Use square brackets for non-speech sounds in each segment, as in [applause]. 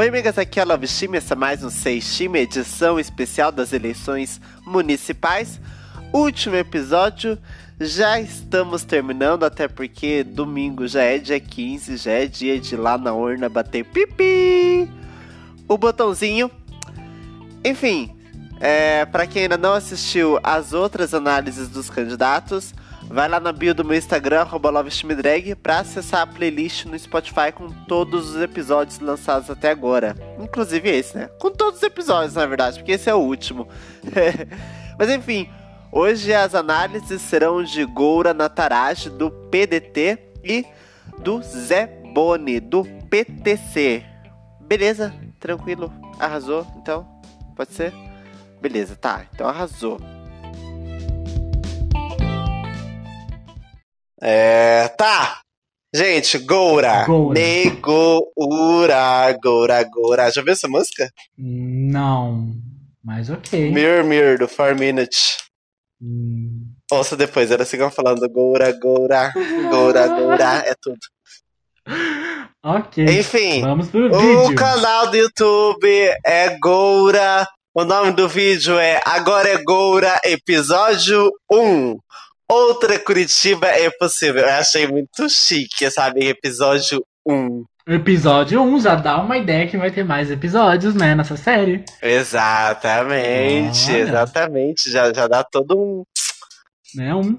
Oi, amigas, aqui é a Love Steam, essa é mais um Seis Time, edição especial das eleições municipais. Último episódio, já estamos terminando, até porque domingo já é dia 15, já é dia de ir lá na urna bater pipi, o botãozinho. Enfim, é, para quem ainda não assistiu as outras análises dos candidatos, Vai lá na bio do meu Instagram, LoveStreamDrag, pra acessar a playlist no Spotify com todos os episódios lançados até agora. Inclusive esse, né? Com todos os episódios, na verdade, porque esse é o último. [laughs] Mas enfim, hoje as análises serão de Goura Nataraj, do PDT, e do Zé Boni, do PTC. Beleza? Tranquilo? Arrasou? Então? Pode ser? Beleza, tá. Então arrasou. É, tá. Gente, Goura. Goura. Negoura, Goura, Goura. Já viu essa música? Não, mas ok. Mirror, Mirror, do 4 Minutes. Hum, Ouça depois, era que eu falando. Goura, Goura, Goura, Goura. É tudo. [laughs] ok. Enfim, Vamos pro o vídeo. canal do YouTube é Goura. O nome do vídeo é Agora é Goura, episódio 1. Outra Curitiba é possível. Eu achei muito chique, sabe? Episódio 1. Episódio 1 já dá uma ideia que vai ter mais episódios, né, nessa série. Exatamente, Olha. exatamente. Já, já dá todo um. Né? Um...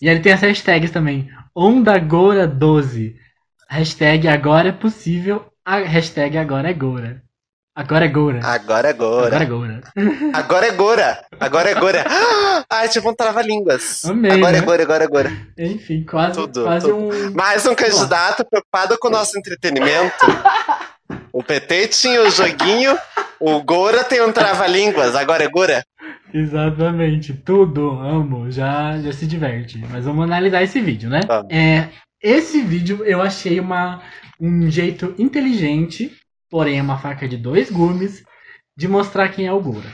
E ele tem as hashtags também. OndaGoura12. Hashtag agora é possível. A hashtag agora é Goura. Agora é Goura. Agora é Agora Goura. é Goura. Agora é Goura. [laughs] Agora é Goura. [gasps] Ai, tipo um trava-línguas. Amei, Agora né? é Goura, agora é Goura. Enfim, quase, Tudo, quase tudo. um. Mais um candidato preocupado com o nosso entretenimento. [laughs] O PT tinha o joguinho, o Goura tem um trava-línguas. Agora é Goura. Exatamente, tudo, amo, já, já se diverte. Mas vamos analisar esse vídeo, né? Vamos. É, esse vídeo eu achei uma, um jeito inteligente, porém é uma faca de dois gumes, de mostrar quem é o Goura.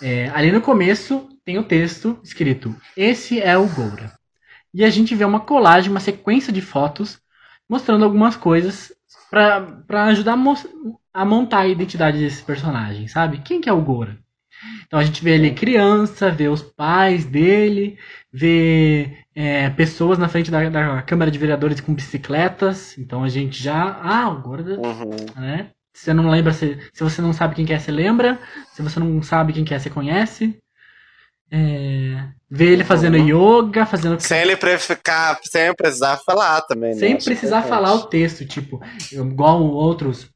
É, ali no começo tem o texto escrito: Esse é o Goura. E a gente vê uma colagem, uma sequência de fotos mostrando algumas coisas para ajudar a, mos- a montar a identidade desse personagem, sabe? Quem que é o Goura? Então a gente vê ele criança, vê os pais dele, vê é, pessoas na frente da, da Câmara de Vereadores com bicicletas. Então a gente já. Ah, o Gorda, Uhum. né? Se você não lembra, se, se você não sabe quem que é, você lembra. Se você não sabe quem que é, você conhece. É, vê ele fazendo Uhum. yoga, fazendo. Sem ele ficar, sem precisar falar também. né? Sem Acho precisar falar o texto, tipo, igual outros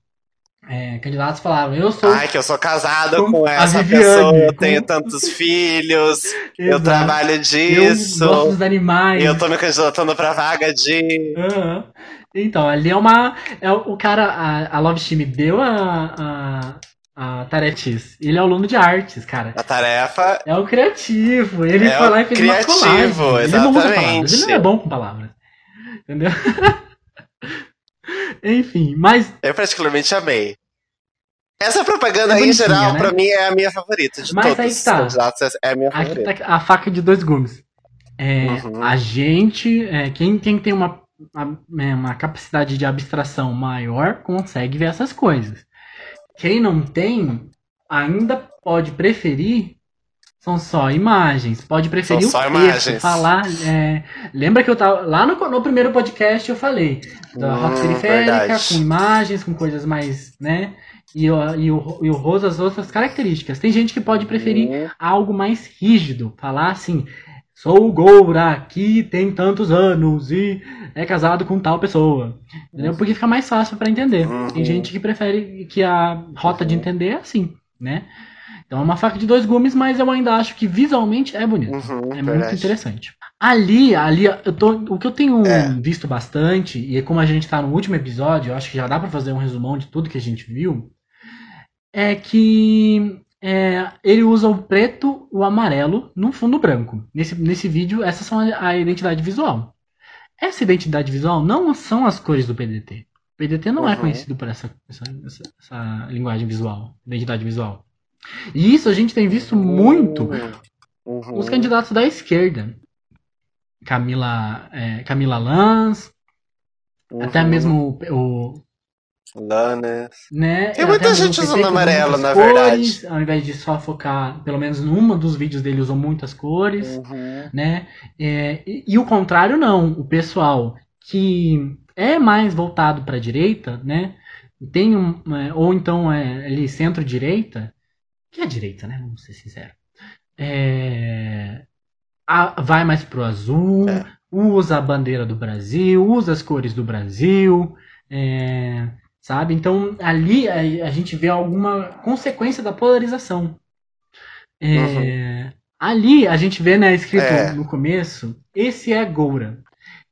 é, candidatos falaram, eu sou. Ai, que eu sou casado Com essa Viviane, pessoa, eu com- tenho [laughs] tantos filhos, eu trabalho eu disso, gosto dos animais. eu tô me candidatando pra vaga de. Aham. Então, ali é uma. É o cara, a, a Love Steam deu a, a, a tarefa X. Ele é aluno de artes, cara. A tarefa É o criativo. Ele É foi lá e fez uma criativo, colagem. Ele não usa exatamente. palavras. Ele não é bom com palavras. Entendeu? [laughs] Enfim, mas. eu particularmente amei. Essa propaganda, É em geral, né? pra mim é a minha favorita de Mas todos os tá. candidatos. É a minha Aqui favorita. tá a faca de dois gumes. É, Uhum. A gente, é, quem, quem tem uma, uma, é, uma capacidade de abstração maior, consegue ver essas coisas. Quem não tem, ainda pode preferir. São só imagens. Pode preferir São o texto, imagens. falar. é, lembra que eu tava. Lá no, no primeiro podcast eu falei da Hum, rota periférica, verdade. com imagens, com coisas mais. né? E, o- e, o, e o rosto, as outras características. Tem gente que pode preferir Hum, algo mais rígido. Falar assim, sou o Goura, que tem tantos anos e é casado com tal pessoa. Entendeu? Porque fica mais fácil para entender. Uhum. Tem gente que prefere que a rota de entender é assim, né? Então é uma faca de dois gumes, mas eu ainda acho que visualmente é bonito. uhum, É muito interessante. Ali, ali, eu tô, o que eu tenho É. visto bastante, e como a gente tá no último episódio, eu acho que já dá pra fazer um resumão de tudo que a gente viu, é que é, ele usa o preto e o amarelo no fundo branco. Nesse, nesse vídeo, essas são a, a identidade visual. Essa identidade visual não são as cores do PDT. O PDT não é Uhum. conhecido por essa, essa, essa, essa linguagem visual, identidade visual. E isso a gente tem visto muito Uhum. os candidatos da esquerda. Camila, é, Camila Lanz, Uhum. até mesmo o, Lana. Né? Tem muita gente usando amarelo, na cores, verdade. Ao invés de só focar, pelo menos numa dos vídeos dele usou muitas cores, uhum. né? É, e, e, o contrário não, o pessoal que é mais voltado para a direita, né? Tem um, é, ou então é ali centro-direita, que é direita, né? Vamos ser sinceros. É, a, vai mais pro azul, é. usa a bandeira do Brasil, usa as cores do Brasil, é, sabe? Então ali a, a, gente vê alguma consequência da polarização. É, uhum. Ali a gente vê, né, escrito é. no começo, esse é Goura.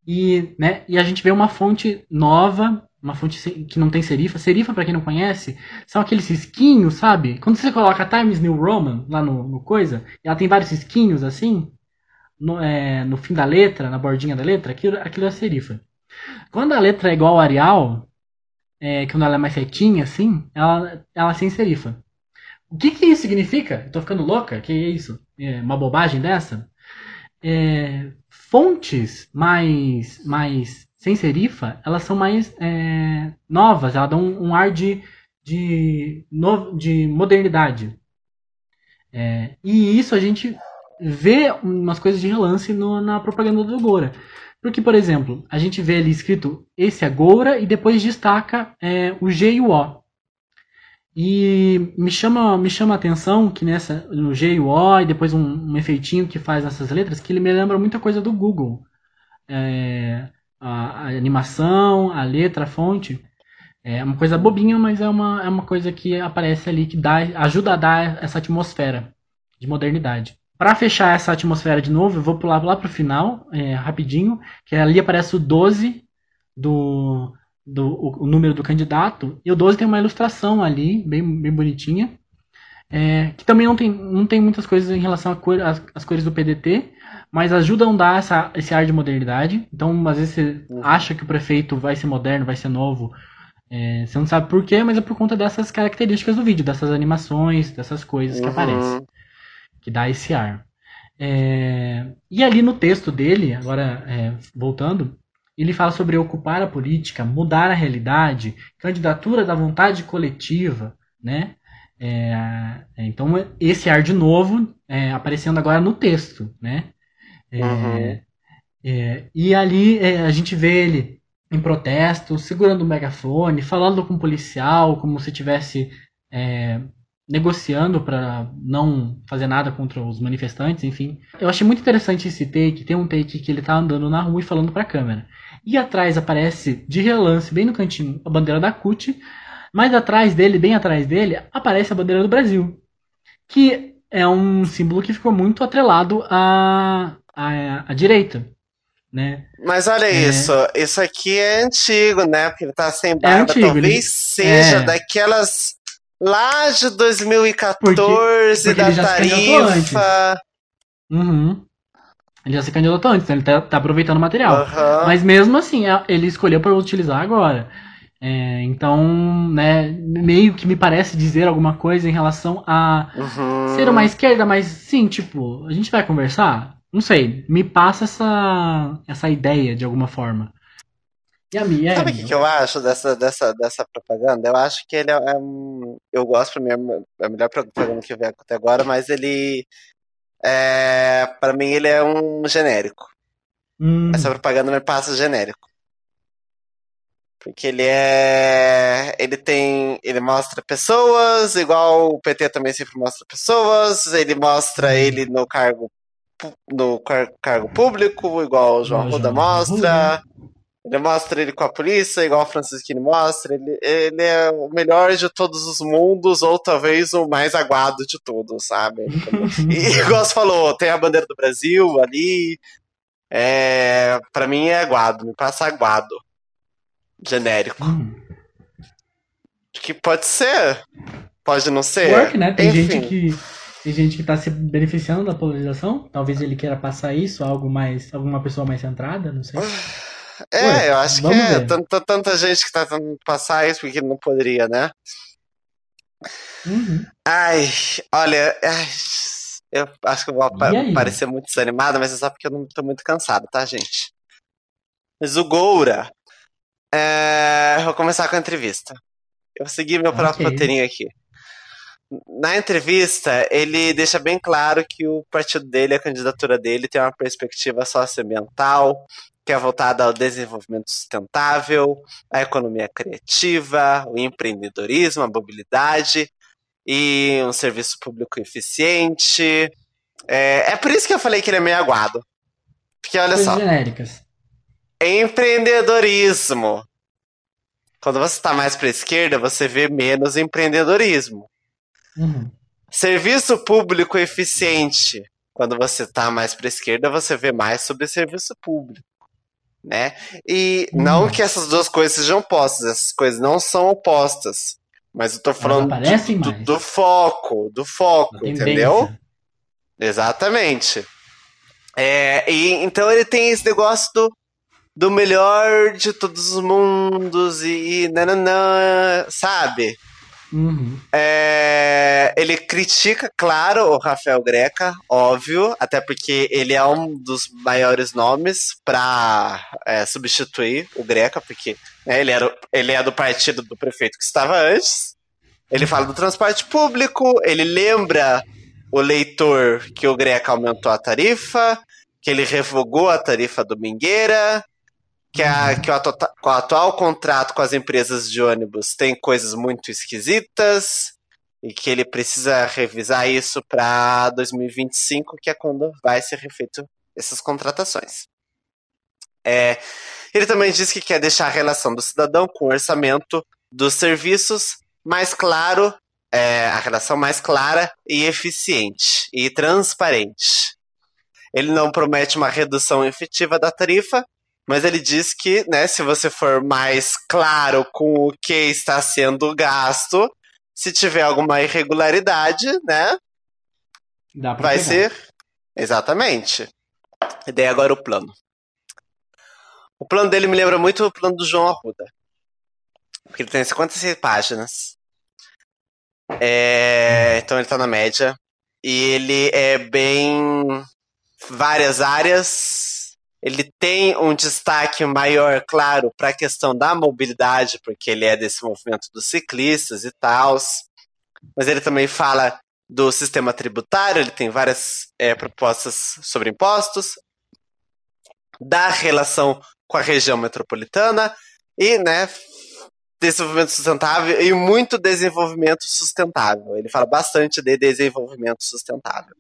E, né, e a gente vê uma fonte nova, uma fonte que não tem serifa. Serifa, para quem não conhece, são aqueles risquinhos, sabe? Quando você coloca Times New Roman lá no, no coisa, ela tem vários risquinhos assim, no, é, no fim da letra, na bordinha da letra, aquilo, aquilo é serifa. Quando a letra é igual ao Arial, é, quando ela é mais retinha, assim, ela, ela é sem serifa. O que que isso significa? Eu tô ficando louca? Que é isso? É uma bobagem dessa? É, fontes mais, mais sem serifa, elas são mais é, novas, elas dão um, ar de, de, no, de modernidade. É, e isso a gente vê umas coisas de relance no, na propaganda do Gora. Porque, por exemplo, a gente vê ali escrito esse é Goura e depois destaca é, o G e o O. E me chama, me chama a atenção que nessa, no G e o O e depois um, um efeitinho que faz nessas letras, que ele me lembra muita coisa do Google. É, a, a, animação, a letra, a fonte. É uma coisa bobinha, mas é uma, é uma coisa que aparece ali que dá, ajuda a dar essa atmosfera de modernidade. Para fechar essa atmosfera de novo, eu vou pular lá para o final, é, rapidinho, que ali aparece o 12 do, do o, número do candidato, e o 12 tem uma ilustração ali, bem, bem bonitinha, é, que também não tem, não tem muitas coisas em relação às cores do PDT, mas ajudam a dar essa, esse ar de modernidade. Então, às vezes você uhum. acha que o prefeito vai ser moderno, vai ser novo, é, você não sabe por quê, mas é por conta dessas características do vídeo, dessas animações, dessas coisas que uhum. aparecem que dá esse ar. É, e ali no texto dele, agora é, voltando, ele fala sobre ocupar a política, mudar a realidade, candidatura da vontade coletiva, né? É, é então esse ar de novo é, aparecendo agora no texto, né? É, uhum. e ali a gente vê ele em protesto, segurando o megafone, falando com o policial, como se tivesse é, negociando para não fazer nada contra os manifestantes, enfim. Eu achei muito interessante esse take, tem um take que ele tá andando na rua e falando para a câmera. E atrás aparece de relance, bem no cantinho, a bandeira da CUT, mas atrás dele, bem atrás dele, aparece a bandeira do Brasil, que é um símbolo que ficou muito atrelado à, à, à direita. Né? Mas olha é... isso, isso aqui é antigo, né? Porque ele tá sem barba, é antigo, talvez ele... seja é... daquelas Lá de 2014, porque, porque da tarifa. Uhum. Ele já se candidatou antes, né? ele tá, tá aproveitando o material. Uhum. Mas mesmo assim, é, ele escolheu para utilizar agora. É, então, né, meio que me parece dizer alguma coisa em relação a uhum. ser uma esquerda, mas sim, tipo, a gente vai conversar? Não sei, me passa essa, essa ideia de alguma forma. E a minha Sabe o que, que eu acho dessa, dessa, dessa propaganda? Eu acho que ele é, é um. Eu gosto, pra mim, é a melhor propaganda que eu vi até agora, mas ele. É, pra mim, ele é um genérico. Hum. Essa propaganda me passa genérico. Porque ele é. Ele tem. Ele mostra pessoas, igual o PT também sempre mostra pessoas. Ele mostra ele no cargo no car cargo público, igual o João Ruda mostra. Ele mostra ele com a polícia, igual o Francisquini mostra. Ele, ele é o melhor de todos os mundos, ou talvez o mais aguado de todos, sabe? [laughs] e [laughs] igual você falou, tem a bandeira do Brasil ali. É, pra mim é aguado, me passa aguado. Genérico. Hum. Que pode ser, pode não ser. Work, né? Tem Enfim. gente que. Tem gente que tá se beneficiando da polarização. Talvez ele queira passar isso, algo mais. alguma pessoa mais centrada, não sei. É, Ué, eu acho que é. Tanta, tanta gente que tá tentando passar isso porque não poderia, né? Uhum. Ai, olha, ai, eu acho que eu vou parecer muito desanimada, mas é só porque eu não tô muito cansado, tá, gente? Mas o Goura, É, vou começar com a entrevista. Eu segui meu próprio Ok. roteirinho aqui. Na entrevista, ele deixa bem claro que o partido dele, a candidatura dele, tem uma perspectiva socioambiental, que é voltada ao desenvolvimento sustentável, à economia criativa, o empreendedorismo, a mobilidade e um serviço público eficiente. É, é por isso que eu falei que ele é meio aguado. Porque olha Coisas só. genéricas. Empreendedorismo. Quando você está mais para a esquerda, você vê menos empreendedorismo. Uhum. Serviço público eficiente. Quando você está mais para a esquerda, você vê mais sobre serviço público. Né? E Hum. não que essas duas coisas sejam opostas, essas coisas não são opostas. Mas eu tô falando do, do- foco, do foco, entendeu? Exatamente. É, e então ele tem esse negócio do, do melhor de todos os mundos e, nananã, sabe? Uhum. É, ele critica, claro, o Rafael Greca, óbvio, até porque ele é um dos maiores nomes para substituir o Greca, porque né, ele, era, ele é do partido do prefeito que estava antes. Ele fala do transporte público, ele lembra o leitor que o Greca aumentou a tarifa, que ele revogou a tarifa do Mingueira, que, a, que o, atu- atual contrato com as empresas de ônibus tem coisas muito esquisitas e que ele precisa revisar isso para 2025, que é quando vai ser refeito essas contratações. É, ele também diz que quer deixar a relação do cidadão com o orçamento dos serviços mais claro, é, a relação mais clara e eficiente e transparente. Ele não promete uma redução efetiva da tarifa, mas ele diz que, né, se você for mais claro com o que está sendo gasto, se tiver alguma irregularidade, né, Dá pra vai pegar. ser exatamente. E daí agora o plano. O plano dele me lembra muito o plano do João Arruda. Porque ele tem 56 páginas. É, então ele tá na média. E ele é bem. várias áreas. Ele tem um destaque maior, claro, para a questão da mobilidade, porque ele é desse movimento dos ciclistas e tal. Mas ele também fala do sistema tributário, ele tem várias é, propostas sobre impostos, da relação com a região metropolitana e, né, desenvolvimento sustentável e muito desenvolvimento sustentável. Ele fala bastante de desenvolvimento sustentável.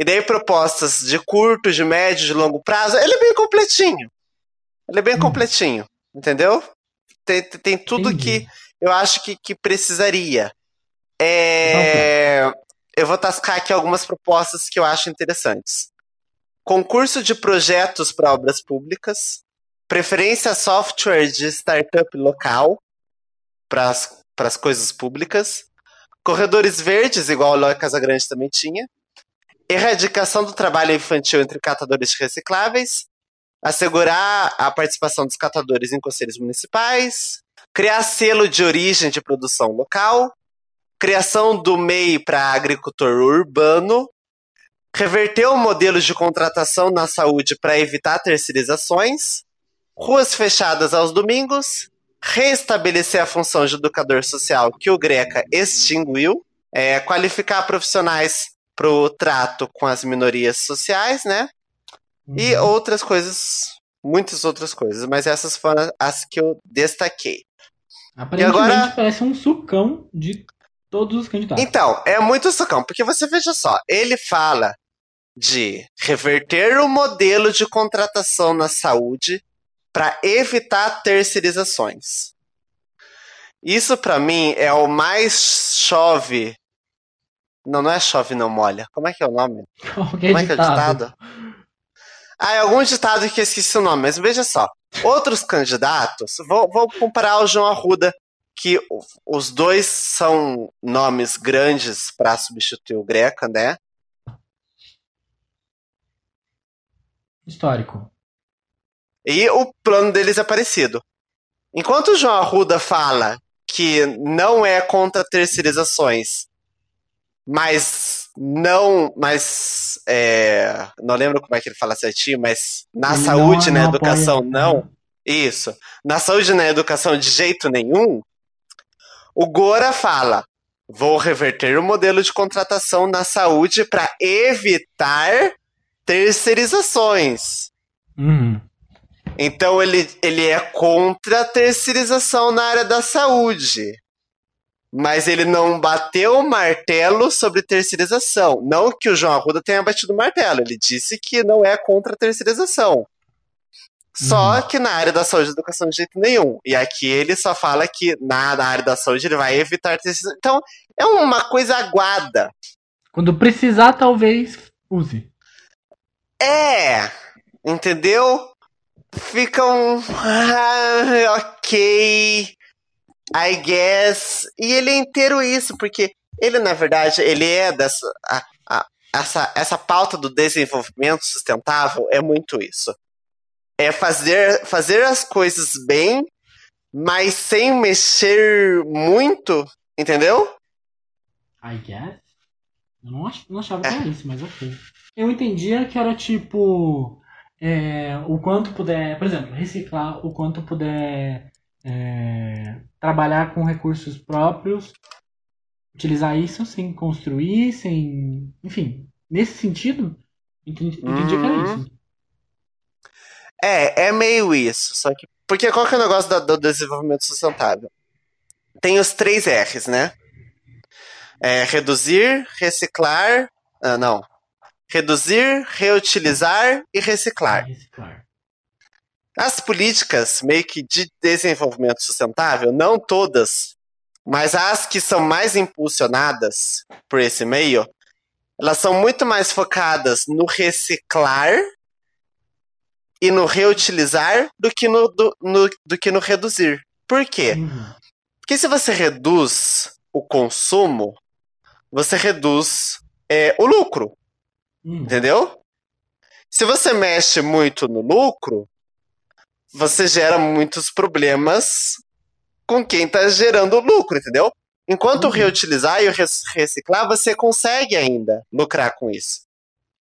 E daí propostas de curto, de médio, de longo prazo. Ele é bem completinho. Ele é bem Hum. completinho, entendeu? Tem, tem- tudo Entendi. que eu acho que, que precisaria. É, eu vou tascar aqui algumas propostas que eu acho interessantes. Concurso de projetos para obras públicas, preferência a software de startup local para as coisas públicas, corredores verdes, igual o Eloy Casagrande também tinha, erradicação do trabalho infantil entre catadores recicláveis, assegurar a participação dos catadores em conselhos municipais, criar selo de origem de produção local, criação do MEI para agricultor urbano, reverter o modelo de contratação na saúde para evitar terceirizações, ruas fechadas aos domingos, restabelecer a função de educador social que o Greca extinguiu, é, qualificar profissionais para o trato com as minorias sociais, né? E Uhum. outras coisas, muitas outras coisas, mas essas foram as que eu destaquei. Aparentemente agora- parece um sucão de todos os candidatos. Então, é muito socão, porque você veja só, ele fala de reverter o modelo de contratação na saúde para evitar terceirizações. Isso para mim é o mais chove. Não, não é chove não molha. Como é que é o nome? Como é que é o ditado. Ah, é algum ditado que eu esqueci o nome, mas veja só. Outros candidatos, vou, vou comparar o João Arruda, que os dois são nomes grandes para substituir o Greca, né? Histórico. E o plano deles é parecido. Enquanto o João Arruda fala que não é contra terceirizações, mas não, mas é, não lembro como é que ele fala certinho, mas na Ele saúde, não- na não educação, apoia- não. Isso. Na saúde e na educação de jeito nenhum, o Gora fala: vou reverter o modelo de contratação na saúde para evitar terceirizações. Uhum. Então ele, ele é contra a terceirização na área da saúde. Mas ele não bateu o martelo sobre terceirização. Não que o João Arruda tenha batido o martelo. Ele disse que não é contra a terceirização. Só Uhum. que na área da saúde e educação de jeito nenhum. E aqui ele só fala que na, na área da saúde ele vai evitar terceirização. Então é uma coisa aguada. Quando precisar, talvez use. É, entendeu? Fica um. Ah, [laughs] ok. I guess. E ele é inteiro isso, porque ele, na verdade, ele é dessa. a- a- essa, essa pauta do desenvolvimento sustentável é muito isso. É fazer, fazer as coisas bem, mas sem mexer muito, entendeu? I guess? Eu não, ach, não achava que era isso, mas ok. Eu entendia que era tipo. é, o quanto puder. Por exemplo, reciclar o quanto puder. É, trabalhar com recursos próprios. Utilizar isso sem construir, sem. Enfim, nesse sentido, entendi, entendi que era Uhum. isso. É, é meio isso. Só que. Porque qual que é o negócio da- do desenvolvimento sustentável? Tem os três R's, né? É reduzir, reciclar. Ah, não. Reduzir, reutilizar e reciclar. Reciclar. As políticas meio que de desenvolvimento sustentável, não todas, mas as que são mais impulsionadas por esse meio, elas são muito mais focadas no reciclar e no reutilizar do que no, do, no- do que no reduzir. Por quê? Porque se você reduz o consumo, você reduz é, o lucro. Uhum. Entendeu? Se você mexe muito no lucro, você gera muitos problemas com quem está gerando lucro, entendeu? Enquanto Uhum. reutilizar e reciclar, você consegue ainda lucrar com isso.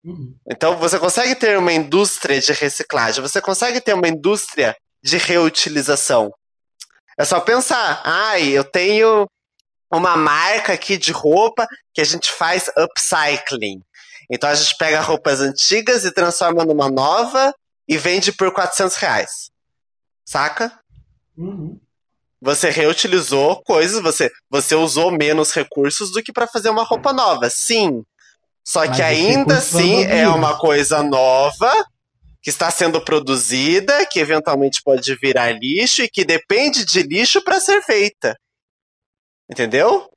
Uhum. Então você consegue ter uma indústria de reciclagem, você consegue ter uma indústria de reutilização. É só pensar, ai, eu tenho uma marca aqui de roupa que a gente faz upcycling. Então a gente pega roupas antigas e transforma numa nova e vende por 400 reais. Saca? Uhum. Você reutilizou coisas, você, você usou menos recursos do que para fazer uma roupa nova. Sim. Só Mas que ainda assim é uma coisa nova que está sendo produzida, que eventualmente pode virar lixo e que depende de lixo para ser feita. Entendeu?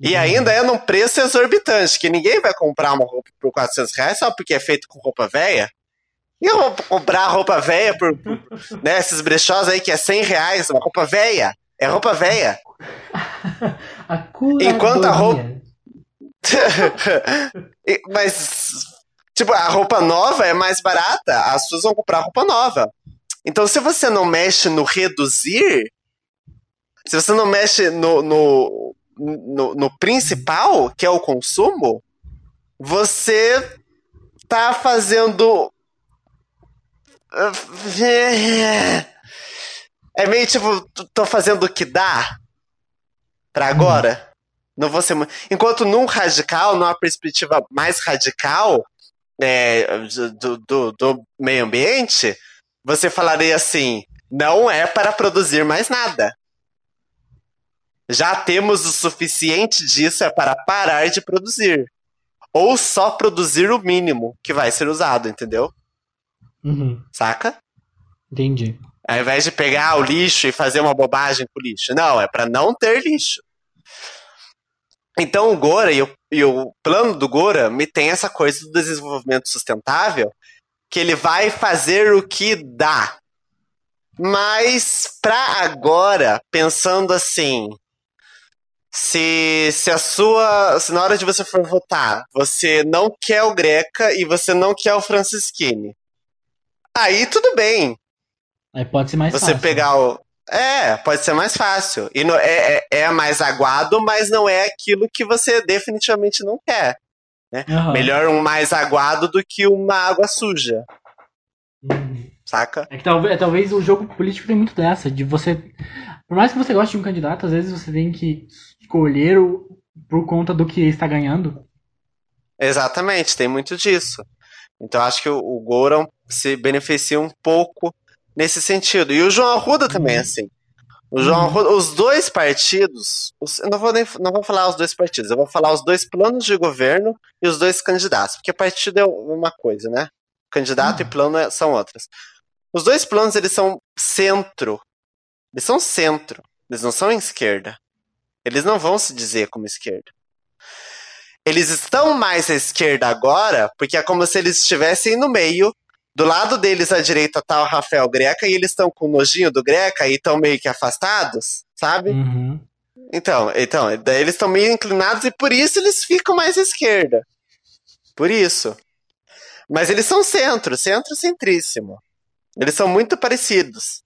E ainda é num preço exorbitante, que ninguém vai comprar uma roupa por 400 reais só porque é feito com roupa velha. E roupa- comprar roupa velha por, por né, esses brechós aí que é 100 reais, uma roupa velha. É roupa velha. [laughs] A curadoria. Enquanto a roupa- [laughs] Mas, tipo, a roupa nova é mais barata, as pessoas vão comprar roupa nova. Então, se você não mexe no reduzir, se você não mexe no, no, no, no principal, que é o consumo, você tá fazendo. É meio tipo, tô fazendo o que dá pra agora. Não vou ser. Enquanto num radical, numa perspectiva mais radical é, do, do, do meio ambiente, você falaria assim: não é para produzir mais nada. Já temos o suficiente disso, é para parar de produzir. Ou só produzir o mínimo que vai ser usado, entendeu? Uhum. Saca? Entendi. Ao invés de pegar o lixo e fazer uma bobagem com o lixo. Não, é para não ter lixo. Então o Gora e o, e o plano do Gora me tem essa coisa do desenvolvimento sustentável, que ele vai fazer o que dá. Mas para agora, pensando assim, se, se a sua. Se na hora de você for votar, você não quer o Greca e você não quer o Francisquini. Aí tudo bem. Aí pode ser mais Você fácil. pegar o. É, pode ser mais fácil. E no- é, é, é mais aguado, mas não é aquilo que você definitivamente não quer. Aham. Melhor um mais aguado do que uma água suja. Uhum. saca? É que talvez, é, talvez o jogo político tem muito dessa, de você. Por mais que você goste de um candidato, às vezes você tem que escolher o, por conta do que está ganhando. Exatamente, tem muito disso. Então acho que o, o Goran se beneficia um pouco nesse sentido. E o João Arruda também, é assim. O João Arruda, os dois partidos, os, eu não vou, nem, não vou falar os dois partidos, eu vou falar os dois planos de governo e os dois candidatos, porque partido é uma coisa, né? Candidato e plano é- são outras. Os dois planos, eles são centro. Eles são centro. Eles não são esquerda. Eles não vão se dizer como esquerda. Eles estão mais à esquerda agora, porque é como se eles estivessem no meio. Do lado deles à direita tá o Rafael Greca e eles estão com o nojinho do Greca e estão meio que afastados, sabe? Uhum. Então, então, daí eles estão meio inclinados e por isso eles ficam mais à esquerda. Por isso. Mas eles são centro, centro-centríssimo. Eles são muito parecidos.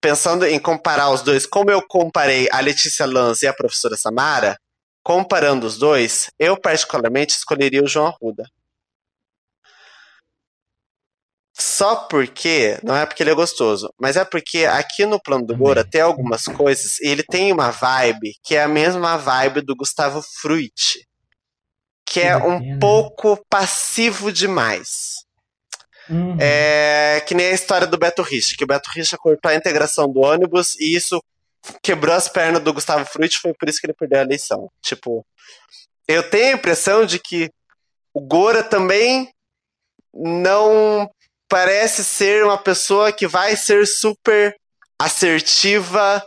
Pensando em comparar os dois, como eu comparei a Letícia Lanz e a professora Samara, comparando os dois, eu particularmente escolheria o João Arruda. Só porque, não é porque ele é gostoso, mas é porque aqui no plano do Gora tem algumas coisas e ele tem uma vibe que é a mesma vibe do Gustavo Fruit, que é um pouco passivo demais. Uhum. É que nem a história do Beto Richa, que o Beto Richa cortou a integração do ônibus e isso quebrou as pernas do Gustavo Fruit, foi por isso que ele perdeu a eleição. Tipo, eu tenho a impressão de que o Gora também não parece ser uma pessoa que vai ser super assertiva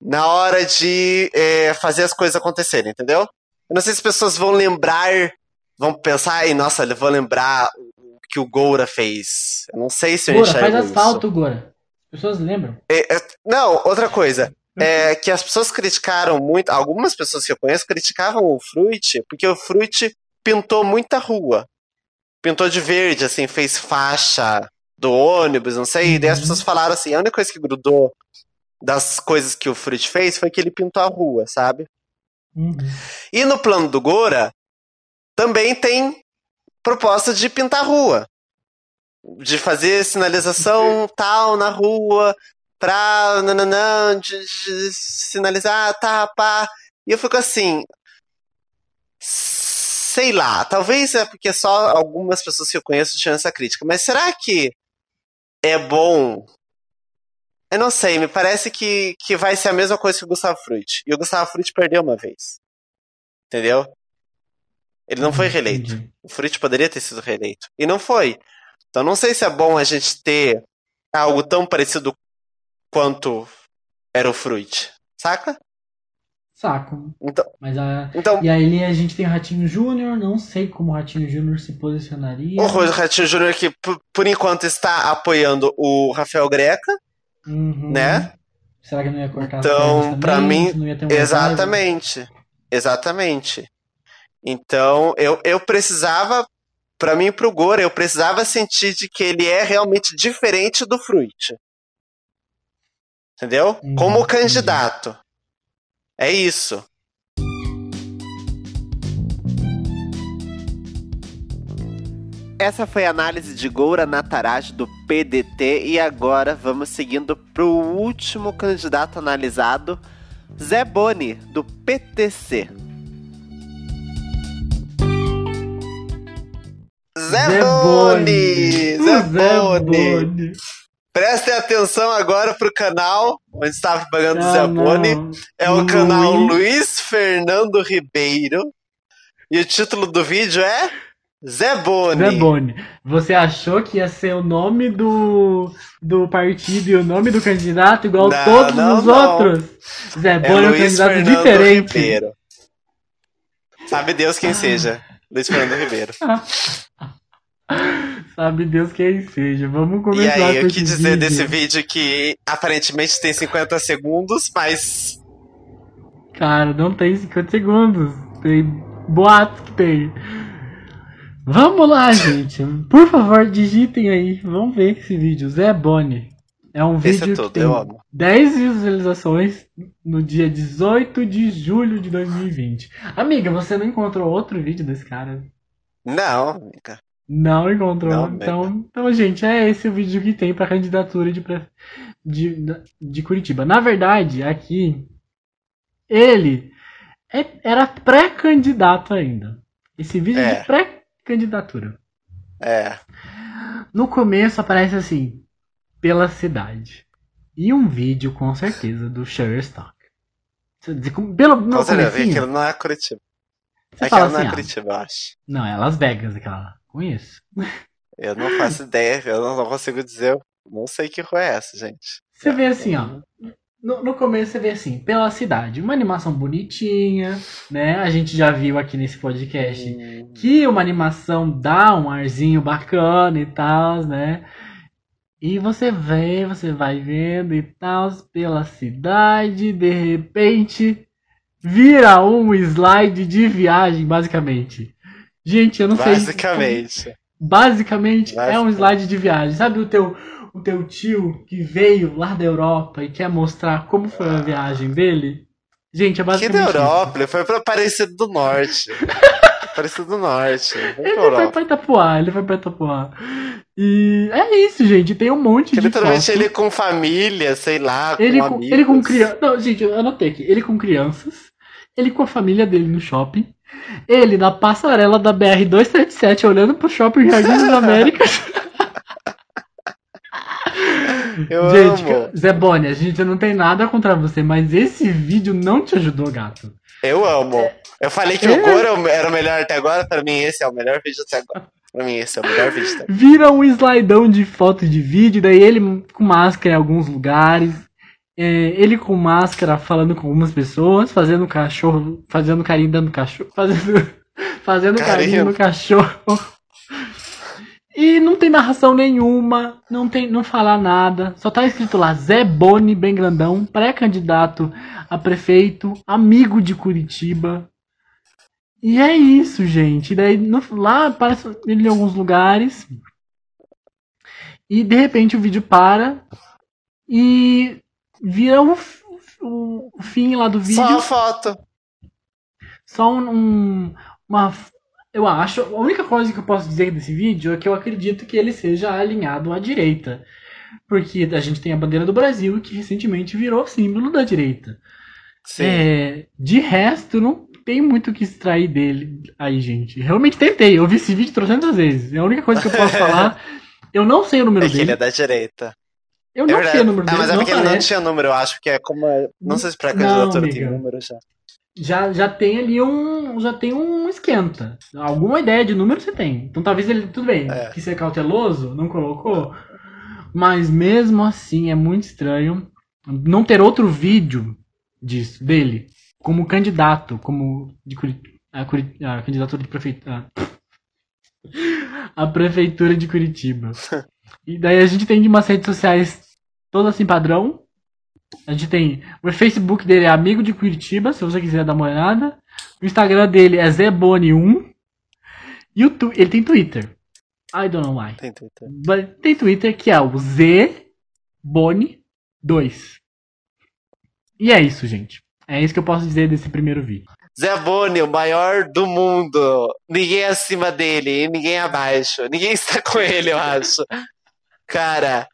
na hora de é, fazer as coisas acontecerem, entendeu? Eu não sei se as pessoas vão lembrar, vão pensar, e nossa, vão lembrar o que o Goura fez. Eu não sei se eu enxergo faz isso. asfalto, Gora. As pessoas lembram. É, é, não, outra coisa. É que as pessoas criticaram muito, algumas pessoas que eu conheço criticavam o Fruit, porque o Fruit pintou muita rua. Pintou de verde, assim, fez faixa do ônibus, não sei. E daí as Uhum. pessoas falaram assim: a única coisa que grudou das coisas que o Fruit fez foi que ele pintou a rua, sabe? Uhum. E no plano do Gora, também tem proposta de pintar a rua. De fazer sinalização tal na rua, pra nananã, de, de sinalizar, tá, pá. E eu fico assim. Sei lá, talvez é porque só algumas pessoas que eu conheço tinham essa crítica, mas será que é bom? Eu não sei, me parece que, que vai ser a mesma coisa que o Gustavo Fruit. E o Gustavo Fruit perdeu uma vez. Entendeu? Ele não foi reeleito. O Fruit poderia ter sido reeleito. E não foi. Então não sei se é bom a gente ter algo tão parecido quanto era o Fruit. Saca? Saco. Então, Mas a... então E aí a gente tem o Ratinho Júnior, não sei como o Ratinho Júnior se posicionaria. o Ratinho Júnior que por, por enquanto está apoiando o Rafael Greca, Uhum. né? Será que não ia cortar Então, também? mim, Não ia ter um revival? Exatamente. Exatamente. Então, eu, eu precisava, pra mim pro Gora, eu precisava sentir de que ele é realmente diferente do Fruit. Entendeu? Uhum, Como candidato. É isso. Essa foi a análise de Goura Nataraj do PDT e agora vamos seguindo pro último candidato analisado, Zé Boni, do PTC. Zé, Zé Boni! Boni! Zé O Zé Boni! Boni! Prestem atenção agora pro canal onde estava pagando Ah, Zé. Boni. É o Luiz- canal Luiz Fernando Ribeiro. E o título do vídeo é Zé Boni. Zé Boni. Você achou que ia ser o nome do, do partido e o nome do candidato igual Não, todos não, os não. outros? Zé É Boni é um Luiz candidato Fernando diferente. Ribeiro. Sabe Deus quem seja. Luiz Fernando Ribeiro. [laughs] Sabe Deus quem seja. Vamos E começar aí, com o que dizer vídeo. desse vídeo que aparentemente tem 50 segundos, mas Cara, não tem 50 segundos. Tem boatos que tem. Vamos lá, [laughs] gente. Por favor, digitem aí. Vamos ver esse vídeo. Zé Boni. É um esse vídeo é que tem eu amo. 10 visualizações no dia 18 de julho de 2020. Amiga, você não encontrou outro vídeo desse cara? Não, amiga. Não encontrou. Não então, então, gente, é esse o vídeo que tem pra candidatura de, de, de Curitiba. Na verdade, aqui, ele é- era pré-candidato ainda. Esse vídeo é É. de pré-candidatura. É. No começo aparece assim, pela cidade. E um vídeo, com certeza, do Shutterstock. Você Pelo no Com certeza, comecinho, aquilo não é Curitiba. você fala Aquela não assim, é ah, Curitiba, eu acho. não, é Las Vegas aquela lá. Conheço. Eu não faço ideia, eu não consigo dizer. eu Não sei que rua é essa, gente. Você vê assim, ó. No, no começo você vê assim, pela cidade, uma animação bonitinha, né? A gente já viu aqui nesse podcast Hum, que uma animação dá um arzinho bacana e tal, né? E você vê, você vai vendo e tal, pela cidade, de repente vira um slide de viagem, basicamente. Gente, eu não sei. Basicamente. Basicamente é um Basicamente. slide de viagem. Sabe o teu, o teu tio que veio lá da Europa e quer mostrar como foi a viagem dele? Gente, é Que da basicamente. Europa, ele foi pra Aparecido do Norte. [laughs] Aparecido do Norte. Ele foi pra Itapuá, ele foi pra Itapuá. E é isso, gente. Tem um monte Que de literalmente foto. ele com família, sei lá, com ele com, amigos. ele com criança. Não, gente, eu anotei aqui. Ele com crianças. Ele com a família dele no shopping. Ele na passarela da BR-277 olhando pro shopping Jardim das Américas. [laughs] Eu gente, amo. Zé Boni, a gente não tem nada contra você, mas esse vídeo não te ajudou, gato. Eu amo. Eu falei que É. o Goro era o melhor até agora, pra mim esse é o melhor vídeo até agora. Pra mim esse é o melhor vídeo até agora. Vira um slidão de foto de vídeo, daí ele com máscara em alguns lugares. É, ele com máscara falando com algumas pessoas, fazendo cachorro, fazendo carinho dando cachorro, [laughs] fazendo, fazendo carinho Carinho. no cachorro. E não tem narração nenhuma, não tem, não fala nada. Só tá escrito lá Zé Boni, bem grandão, pré-candidato a prefeito, amigo de Curitiba. E é isso, gente. Daí no- lá aparece ele em alguns lugares. E de repente o vídeo para e vira o, o fim lá do vídeo. Só a foto. Só um, um- uma. Eu acho. A única coisa que eu posso dizer desse vídeo é que eu acredito que ele seja alinhado à direita. Porque a gente tem a bandeira do Brasil que recentemente virou símbolo da direita. Sim. É, de resto, não tem muito o que extrair dele aí, gente. Realmente tentei. Eu vi esse vídeo trocentas vezes. É a única coisa que eu posso [laughs] falar. Eu não sei o número É dele. ele é da direita. Eu É não verdade. sei o número Ah, dele. mas é não porque ele não tinha número, eu acho que é como. Não sei se pra Não, candidatura tem número já. já, já tem ali um. Já tem um esquenta. Alguma ideia de número você tem. Então talvez ele. Tudo bem, É. que ser cauteloso, não colocou. Mas mesmo assim é muito estranho não ter outro vídeo disso, dele, como candidato, como de Curi- a, a candidatura de prefeitura. [laughs] A prefeitura de Curitiba. [laughs] E daí a gente tem de umas redes sociais todas assim padrão. A gente tem. O Facebook dele é Amigo de Curitiba, se você quiser dar uma olhada. O Instagram dele é Zebone1. E o tu, ele tem Twitter. I don't know why. Tem Twitter. But tem Twitter que é o Zbone2. E é isso, gente. É isso que eu posso dizer desse primeiro vídeo. Zé Boni, o maior do mundo. Ninguém acima dele ninguém abaixo. Ninguém está com ele, eu acho. Cara,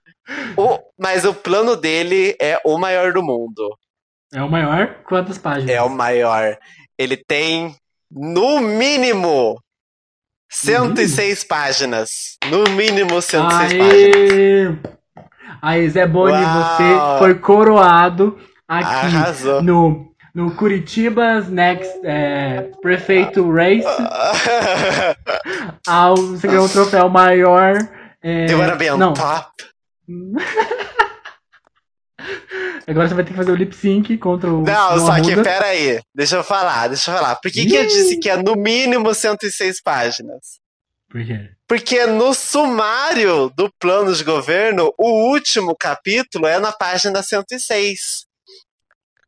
o- mas o plano dele é o maior do mundo. É o maior? Quantas páginas? É o maior. Ele tem, no mínimo, 106 páginas. No mínimo 106 páginas. Aê! Aí, Zé Boni, Uau! você foi coroado aqui Arrasou. no, no Curitiba's Next é, Prefeito Race. [laughs] Ao, você ganhou o troféu maior. É, You wanna be on não, top? [laughs] agora você vai ter que fazer o lip sync contra o. Não, só que pera aí. Deixa eu falar, deixa eu falar. Por que, que eu disse que é no mínimo 106 páginas? Por quê? Porque no sumário do plano de governo, o último capítulo é na página 106.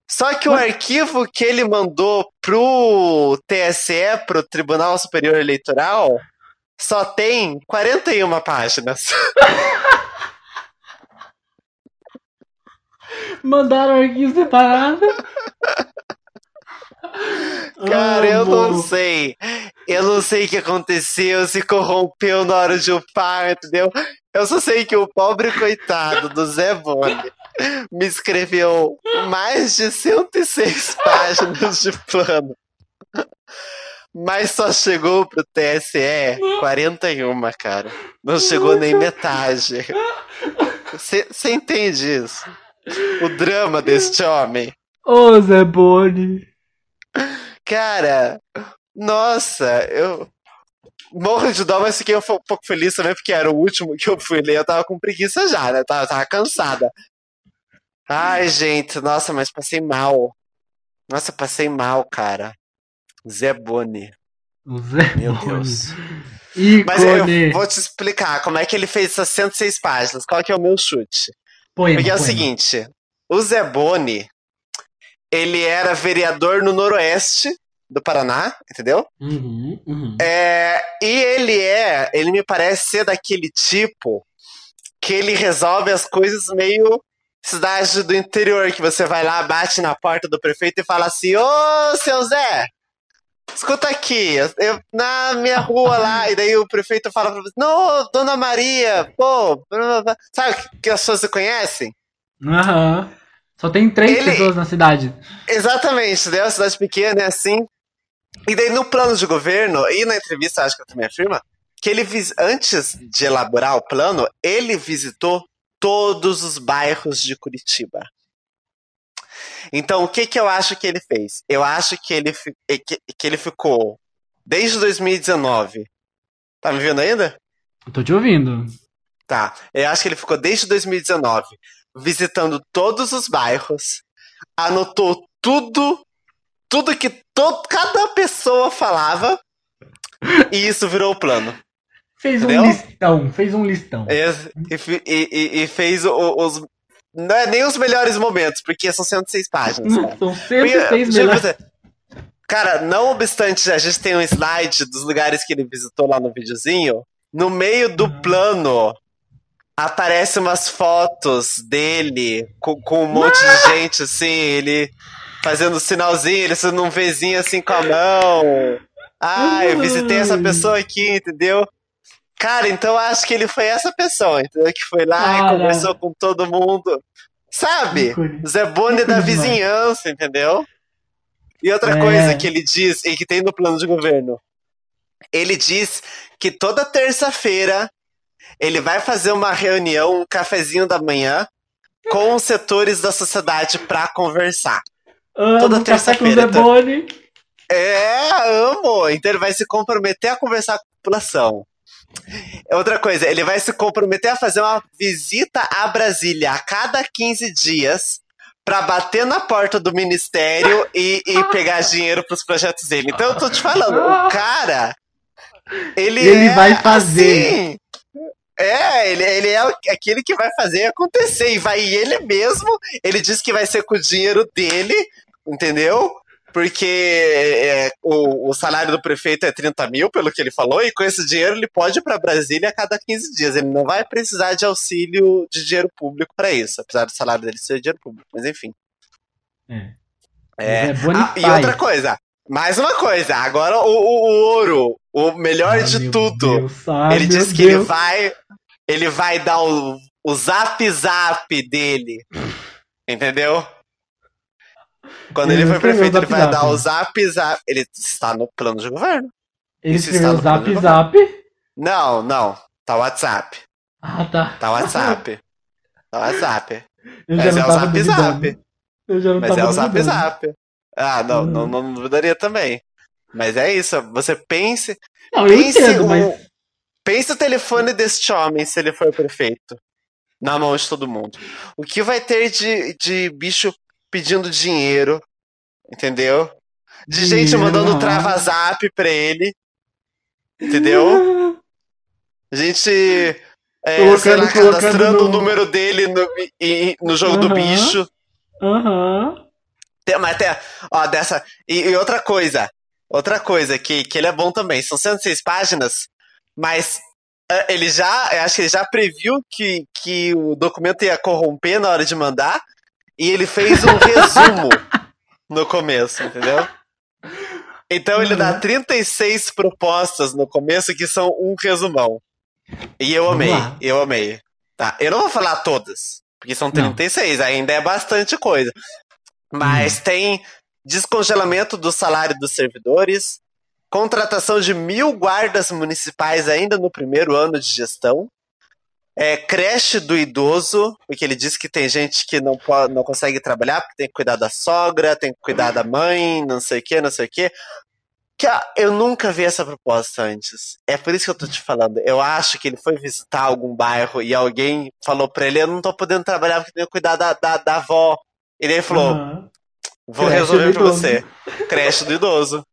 Só que o Mas- arquivo que ele mandou pro TSE, pro Tribunal Superior Eleitoral, só tem 41 páginas. [laughs] Mandaram arquivo separado. Cara, eu não sei. Eu não sei o que aconteceu, se corrompeu na hora de upar, entendeu? Eu só sei que o pobre coitado do Zé Boni me escreveu mais de 106 [laughs] páginas de plano. Mas só chegou pro TSE 41, cara. Não chegou nem metade. Você entende isso? O drama deste homem. Ô, Zé Boni. Cara, nossa, eu morro de dó, mas fiquei um pouco feliz também, porque era o último que eu fui ler. Eu tava com preguiça já, né? Tava, tava cansada. Ai, gente, nossa, mas passei mal. Nossa, passei mal, cara. Zé Boni. O Zé Meu Boni. Deus. Ícone. Mas eu vou te explicar como é que ele fez essas 106 páginas. Qual que é o meu chute? Poema, Porque é o poema. seguinte, o Zé Boni, ele era vereador no Noroeste do Paraná, entendeu? Uhum, uhum. É, e ele é, ele me parece ser daquele tipo que ele resolve as coisas meio cidade do interior, que você vai lá, bate na porta do prefeito e fala assim, ô, seu Zé, escuta aqui, eu, na minha rua lá, e daí o prefeito fala pra você, não, dona Maria, pô, blá, blá, blá." sabe que as pessoas se conhecem? Aham. Só tem três Ele- pessoas na cidade. Exatamente, né? Uma cidade pequena é assim. E daí no plano de governo, e na entrevista acho que eu também afirma, que ele vis- antes de elaborar o plano, ele visitou todos os bairros de Curitiba. Então, o que que eu acho que ele fez? Eu acho que ele, que, que ele ficou desde 2019. Tá me vendo ainda? Eu tô te ouvindo. Tá. Eu acho que ele ficou desde 2019 visitando todos os bairros, anotou tudo, tudo que to cada pessoa falava, e isso virou o plano. Fez um Entendeu? listão, fez um listão. E, e e- e- fez os. Não é nem os melhores momentos, porque são 106 páginas. Cara. São Porque, 106 juro pra melhores. Cara, não obstante, a gente tem um slide dos lugares que ele visitou lá no videozinho. No meio do Uhum. plano aparecem umas fotos dele com, com um monte de gente, assim, ele fazendo sinalzinho, ele fazendo um Vzinho assim com a mão. Ah, eu visitei essa pessoa aqui, entendeu? Cara, então acho que ele foi essa pessoa, entendeu? Que foi lá Cara. e conversou com todo mundo. Sabe? Zé Boni da Ícone [laughs] demais. vizinhança, entendeu? E outra É. coisa que ele diz, e que tem no plano de governo, ele diz que toda terça-feira ele vai fazer uma reunião, um cafezinho da manhã, com os setores da sociedade pra conversar. Amo Toda terça-feira, Zé? Boni. É, amo! Então ele vai se comprometer a conversar com a população. Outra coisa, ele vai se comprometer a fazer uma visita a Brasília a cada 15 dias pra bater na porta do ministério e, e pegar dinheiro pros projetos dele. Então eu tô te falando, o cara. Ele, Ele é vai fazer. assim, é, ele, ele é aquele que vai fazer acontecer. E vai ele mesmo. Ele diz que vai ser com o dinheiro dele, entendeu? Porque é, o, o salário do prefeito é 30 mil, pelo que ele falou, e com esse dinheiro ele pode ir para Brasília a cada 15 dias. Ele não vai precisar de auxílio de dinheiro público para isso, apesar do salário dele ser dinheiro público. Mas enfim. É. É. Boni Ah, e outra coisa, mais uma coisa. Agora o, o- ouro, o melhor Ai, de tudo. Deus, ai, ele disse que ele vai. Ele vai dar o, o zap zap dele. Entendeu? Quando Ele ele, foi prefeito, ele vai zap. dar o zap zap. Ele está no plano de governo. Ele Isso escreveu está no zap zap. Não, não. Tá WhatsApp. Ah, tá. Tá WhatsApp. Tá WhatsApp. [laughs] Eu Mas é o tava zap duvidando. zap. Eu já não Mas tava é o zap duvidando. zap. Ah, não, não, não duvidaria também. Mas é isso. Você pense. Não, eu Pense entendo, o, mas... pense o telefone deste homem se ele for prefeito. Na mão de todo mundo. O que vai ter de, de bicho pedindo dinheiro, entendeu? De gente Dinheiro, mandando ah. trava zap pra ele, entendeu? Gente, é, Colocando- sei lá, colocando cadastrando no- o número dele no, e- no jogo do bicho. Aham. Mas tem, ó, dessa. E, e outra coisa. Outra coisa que, que ele é bom também. São 106 páginas, mas é, ele já. Acho que ele já previu que, que o documento ia corromper na hora de mandar. E ele fez um resumo no começo, entendeu? Então ele dá Uhum. 36 propostas no começo que são um resumão. E eu amei, eu amei. Tá, eu não vou falar todas, porque são Não. 36, ainda é bastante coisa. Uhum. Mas tem descongelamento do salário dos servidores, contratação de mil guardas municipais ainda no primeiro ano de gestão, é, creche do idoso, porque ele diz que tem gente que não, pode, não consegue trabalhar porque tem que cuidar da sogra, tem que cuidar da mãe, não sei o que, não sei o que. Que eu nunca vi essa proposta antes. É por isso que eu tô te falando. Eu acho que ele foi visitar algum bairro e alguém falou pra ele: Eu não tô podendo trabalhar porque tenho que cuidar da, da, da avó. E ele falou: Aham. Vou Creche resolver pra você. Creche do idoso.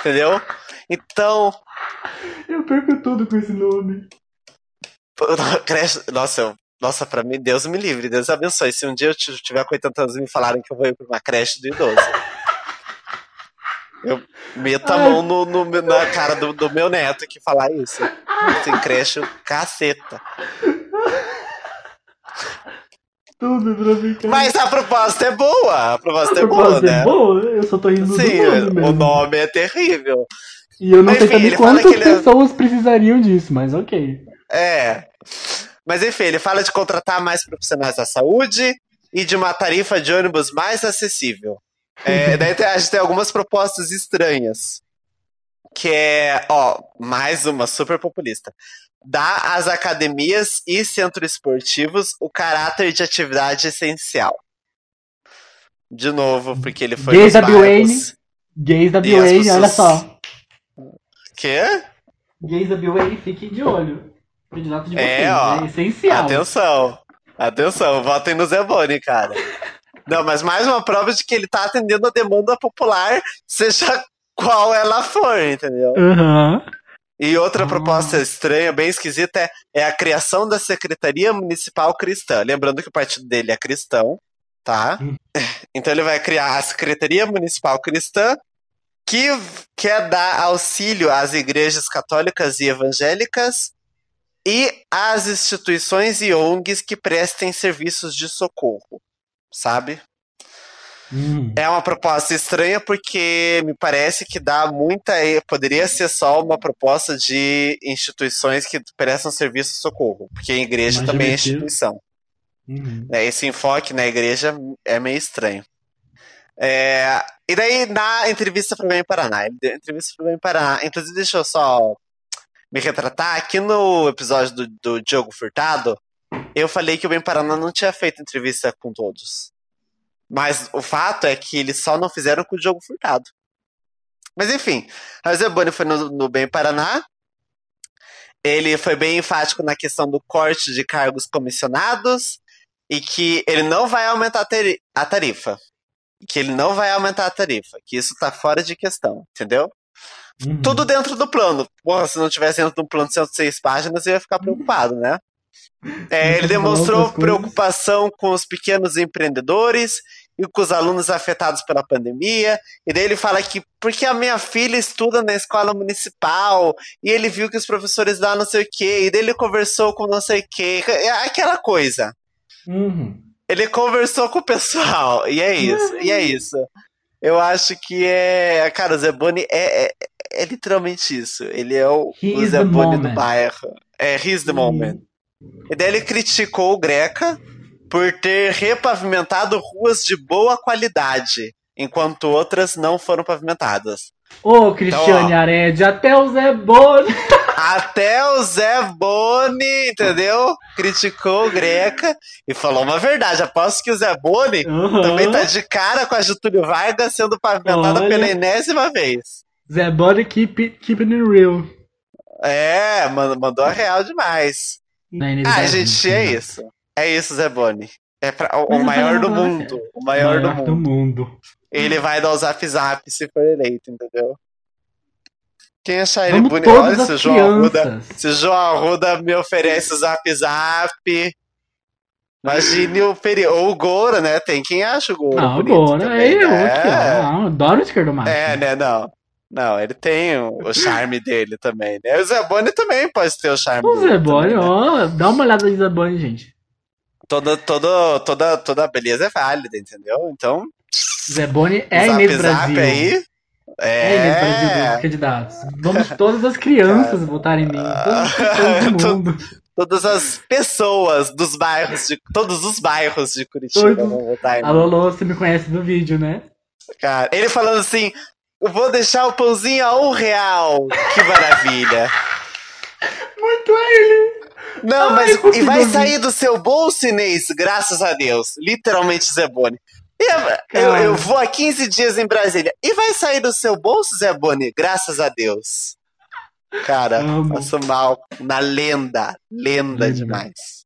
Entendeu? Então, Eu perco tudo com esse nome. [laughs] Nossa, nossa, pra mim, Deus me livre, Deus abençoe. Se um dia eu tiver com 80 anos e me falarem que eu vou ir pra uma creche do idoso. Eu meto a mão no, no- na cara do, do meu neto que falar isso. Sem creche, caceta. Tudo pra ficar. Mas a proposta é boa. A proposta é Eu boa, posso ser né? boa? Eu só tô rindo Sim, do nome o mesmo. nome é terrível. E eu não Mas, sei enfim, também ele quantas ele é- pessoas precisariam disso, mas ok. É. Mas enfim, ele fala de contratar mais profissionais da saúde e de uma tarifa de ônibus mais acessível. É, [laughs] daí a gente tem algumas propostas estranhas. Que é, ó, mais uma super populista. Dá às academias e centros esportivos o caráter de atividade essencial. De novo, porque ele foi Gays da bairros. Gays da E pessoas- olha só. Quê? Gays da BWA, fiquem de olho. Candidato de É, vocês, ó. é essencial. Atenção. Atenção, votem no Zé Boni, cara. Não, mas mais uma prova de que ele tá atendendo a demanda popular, seja qual ela for, entendeu? Aham. E outra Ah. proposta estranha, bem esquisita, é, é a criação da Secretaria Municipal Cristã. Lembrando que o partido dele é cristão, tá? Hum. [laughs] Então ele vai criar a Secretaria Municipal Cristã, que quer dar auxílio às igrejas católicas e evangélicas e às instituições e ONGs que prestem serviços de socorro, sabe? Hum. É uma proposta estranha porque me parece que dá muita. Poderia ser só uma proposta de instituições que prestam serviço de socorro, porque a igreja Mas também é instituição. Uhum. né? Esse enfoque na igreja é meio estranho. É, e daí, na entrevista para o Bem Paraná, ele deu entrevista para o Bem Paraná. Inclusive, deixa eu só me retratar. Aqui no episódio do, do Diogo Furtado, eu falei que o Bem Paraná não tinha feito entrevista com todos. Mas o fato é que eles só não fizeram com o Diogo Furtado. Mas enfim, José Boni foi no, no Bem Paraná. Ele foi bem enfático na questão do corte de cargos comissionados e que ele não vai aumentar a tarifa. Que ele não vai aumentar a tarifa. Que isso tá fora de questão, entendeu? Uhum. Tudo dentro do plano. Porra, se não tivesse dentro do plano de 106 páginas, eu ia ficar preocupado, né? É, ele Falar demonstrou preocupação com os pequenos empreendedores e com os alunos afetados pela pandemia. E daí ele fala que porque a minha filha estuda na escola municipal e ele viu que os professores lá não sei o quê, e daí ele conversou com não sei o quê. É aquela coisa. Uhum. Ele conversou com o pessoal, e é isso, e é isso. Eu acho que é. Cara, o Zé Boni é, é, é literalmente isso. Ele é o, o Zé Boni do bairro. É, he's the moment. E daí ele criticou o Greca por ter repavimentado ruas de boa qualidade, enquanto outras não foram pavimentadas. Ô, Cristiane Então, ó. Ared, até o Zé Boni. [laughs] Até o Zé Boni, entendeu? Criticou o Greca e falou uma verdade. Aposto que o Zé Boni Aham. também tá de cara com a Getúlio Vargas sendo pavimentada Olha. pela enésima vez. Zé Boni keep, keeping it real. É, mano, mandou a real demais. Ah, inevitável, gente, é né? isso. É isso, Zé Boni. É pra- o, o maior do falando mundo. O maior, do mundo. mundo. Ele vai dar o zap zap se for eleito, entendeu? Quem achar ele bonito. Olha, se o João Arruda. Se o João Arruda me oferece o zap zap. Imagine o Peri. Ou o Gora, né? Tem quem acha o Gora. Não, bonito agora também, é eu né? aqui, ó. Não, adoro o esquerdo macho. É, né? Não. Não, ele tem o, o charme dele também, né? O Zé Boni também pode ter o charme O dele. Também, né? ó, dá uma olhada no Zé Boni, gente. Toda, toda, toda, toda beleza é válida, entendeu? Então, Zé Boni é zap Inês Brasil. aí. É, é Brasil dos candidatos. Vamos todas as crianças [laughs] votarem em mim. Todas as do mundo. Todas as pessoas dos bairros de. Todos os bairros de Curitiba Todo... vão votar em mim. Alô, Lolo, você me conhece do vídeo, né? Cara, ele falando assim: eu vou deixar o pãozinho a um real. Que maravilha. Muito ele. Não, Ai, mas e vai sair do seu bolso, Inês, graças a Deus. Literalmente, Zé Boni. Eu, eu, vou há 15 dias em Brasília. E vai sair do seu bolso, Zé Boni? Graças a Deus. Cara, Amo. passo mal na lenda. Lenda, lenda demais.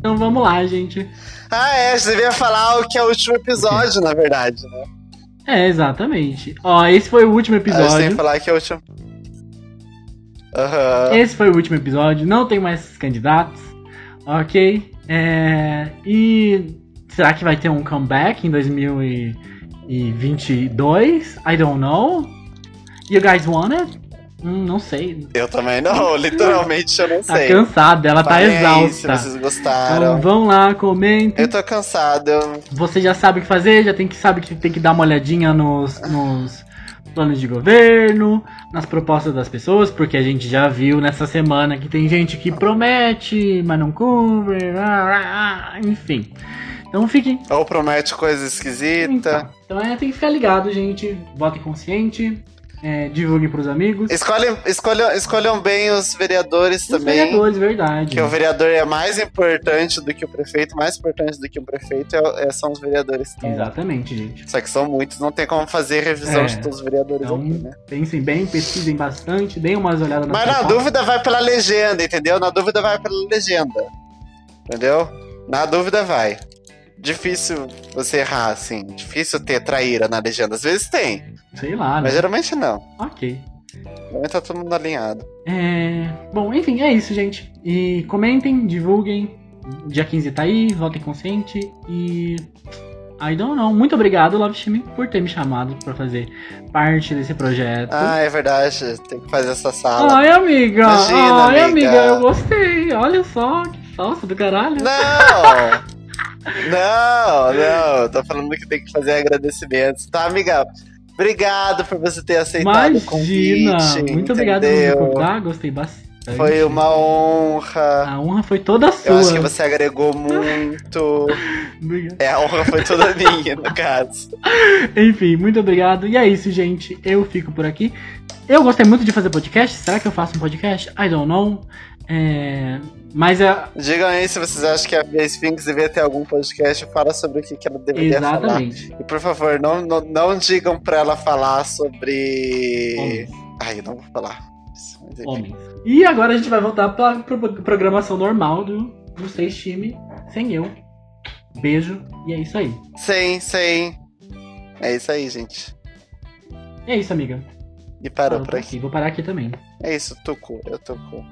Então vamos lá, gente. Ah, é, você devia falar o que é o último episódio, na verdade, né? É, exatamente. Ó, esse foi o último episódio. Ah, você tem que falar que é o último. Uhum. Esse foi o último episódio, não tem mais candidatos. Ok. É... E será que vai ter um comeback em 2022? I don't know. You guys want it? Hum, não sei. Eu também não, [laughs] literalmente eu não tá sei. Tá cansada, ela tá Falei tá exausta. Se vocês gostaram. Então vão lá, comentem. Eu tô cansado. Você já sabe o que fazer, já tem que sabe que tem que dar uma olhadinha nos, nos planos de governo, nas propostas das pessoas, porque a gente já viu nessa semana que tem gente que promete, mas não cumpre, enfim. Então fiquem. Ou promete coisa esquisita. Então, então é, tem que ficar ligado, gente. Vote consciente. É, divulguem pros amigos. Escolhem, escolham, escolham bem os vereadores os também. Os vereadores, verdade. Que o vereador é mais importante do que o prefeito, mais importante do que o prefeito é, é, são os vereadores. Também. Exatamente, gente. Só que são muitos, não tem como fazer revisão é, de todos os vereadores então, aqui, né? Pensem bem, pesquisem bastante, deem umas olhadas na Mas na dúvida vai pela legenda, entendeu? Na dúvida vai pela legenda. Entendeu? Na dúvida vai. Difícil você errar, assim. Difícil ter traíra na legenda. Às vezes tem. Sei lá, né? Mas geralmente não. Ok. Geralmente tá todo mundo alinhado. É... Bom, enfim, é isso, gente. E comentem, divulguem. Dia 15 tá aí, votem consciente. E. I don't know. Muito obrigado, Love Shimmy, por ter me chamado pra fazer parte desse projeto. Ah, é verdade. Tem que fazer essa sala. Ai, amiga. Imagina, Ai, amiga. amiga, eu gostei. Olha só, que salsa do caralho. Não! [laughs] não, não. Tô falando que tem que fazer agradecimentos. Tá, amiga? Obrigado por você ter aceitado Imagina, o convite. Muito obrigado por me contar, gostei bastante. Foi uma honra. A honra foi toda sua. Eu acho que você agregou muito. [laughs] é, a honra foi toda minha, no caso. [laughs] Enfim, muito obrigado. E é isso, gente. Eu fico por aqui. Eu gostei muito de fazer podcast. Será que eu faço um podcast? I don't know. É... Mas é. Digam aí se vocês acham que a Bia Sphinx devia ter algum podcast fala sobre o que, que ela deveria Exatamente. falar. E por favor, não, não, não digam pra ela falar sobre. Homens. Ai, eu não vou falar. Homens. E agora a gente vai voltar pra, pra programação normal do, do Seis Time, sem eu. Beijo, e é isso aí. Sim, sim. É isso aí, gente. É isso, amiga. E parou por aqui. aqui. Vou parar aqui também. É isso, Tuco. Eu Tuco.